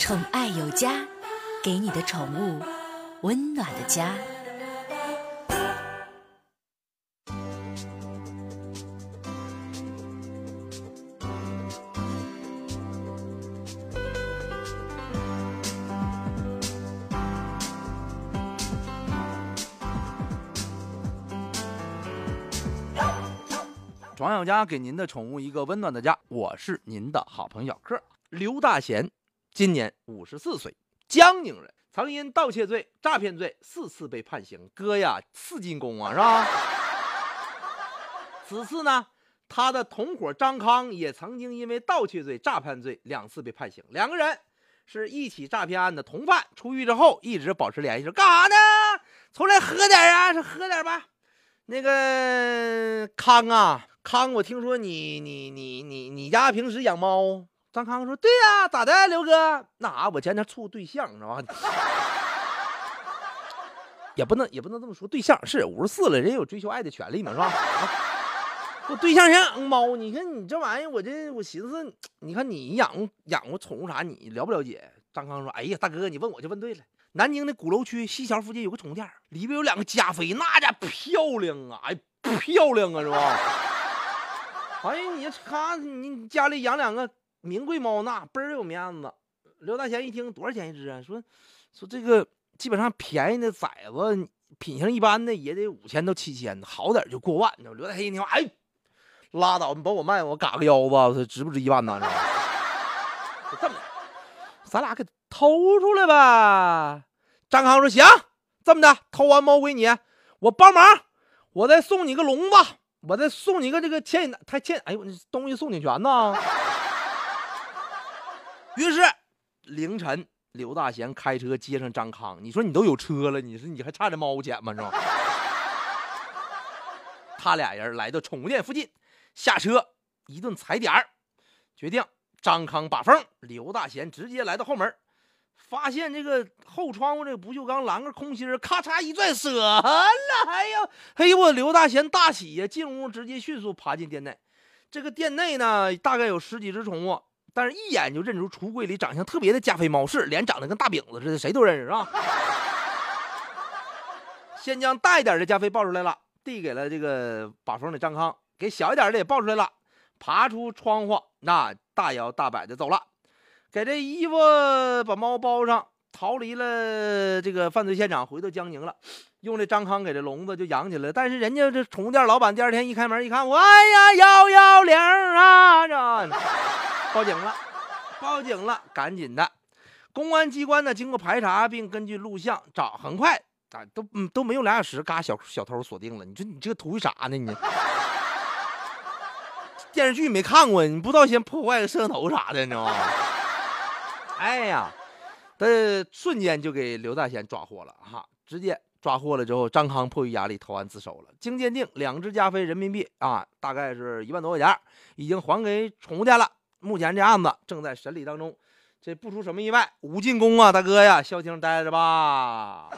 宠爱有加，给你的宠物温暖的家。庄小家给您的宠物一个温暖的家，我是您的好朋友小克。刘大贤今年五十四岁，江宁人，曾因盗窃罪、诈骗罪四次被判刑。哥呀，四进宫啊，是吧？此次呢，他的同伙张康也曾经因为盗窃罪、诈骗罪两次被判刑。两个人是一起诈骗案的同犯，出狱之后一直保持联系，说干啥呢？出来喝点啊，说喝点吧。那个康啊。康，我听说你你你你你家平时养猫？张康说：“对呀，咋的，刘哥？那啥，我前天处对象，是吧？也不能也不能这么说，对象是五十四了，人有追求爱的权利嘛，是吧？啊，我对象想养猫，你看你这玩意，我这我寻思，你看你养养过宠物啥，你了不了解？”张康说：“哎呀，大哥，你问我就问对了。南京的鼓楼区西桥附近有个宠物店，里边有两个加菲，那家漂亮啊，哎，漂亮啊，是吧？” 哎呀，你他你家里养两个名贵猫，那倍儿有面子。刘大贤一听多少钱一只啊？说说这个基本上便宜的崽子，品相一般的也得五千到七千，好点就过万。刘大贤一听，哎，拉倒，你把我卖，我嘎个腰子，值不值一万呢？就这么的，咱俩给偷出来吧。张康说行，这么的，偷完猫归你，我帮忙，我再送你个笼子。我再送你个这个牵引，他牵，哎呦，东西送你全呢。于是凌晨，刘大贤开车接上张康。你说你都有车了，你说你还差这猫钱吗？是吧？他俩人来到宠物店附近，下车一顿踩点儿，决定张康把风，刘大贤直接来到后门。发现这个后窗户这个不锈钢栏杆空心咔嚓一拽折了，哎呦，哎呦我刘大贤大喜呀！进屋直接迅速爬进店内。这个店内呢，大概有十几只宠物，但是一眼就认出橱柜里长相特别的加菲猫，是脸长得跟大饼子似的，谁都认识是吧？先将大一点的加菲抱出来了，递给了这个把风的张康，给小一点的也抱出来了，爬出窗户，那大摇大摆的走了。给这衣服把猫包上，逃离了这个犯罪现场，回到江宁了。用这张康给这笼子就养起来。但是人家这宠物店老板第二天一开门一看，哎呀，幺幺零啊，这报警了，报警了，赶紧的。公安机关呢，经过排查并根据录像找，很快啊，都嗯都没有俩小时，嘎，小小偷锁定了。你说你这图啥呢？你电视剧没看过，你不知道先破坏个摄像头啥的，你知道吗？哎呀，他瞬间就给刘大仙抓获了哈！直接抓获了之后，张康迫于压力投案自首了。经鉴定，两只加菲人民币啊，大概是一万多块钱，已经还给宠物店了。目前这案子正在审理当中，这不出什么意外，无进攻啊，大哥呀，消停待着吧。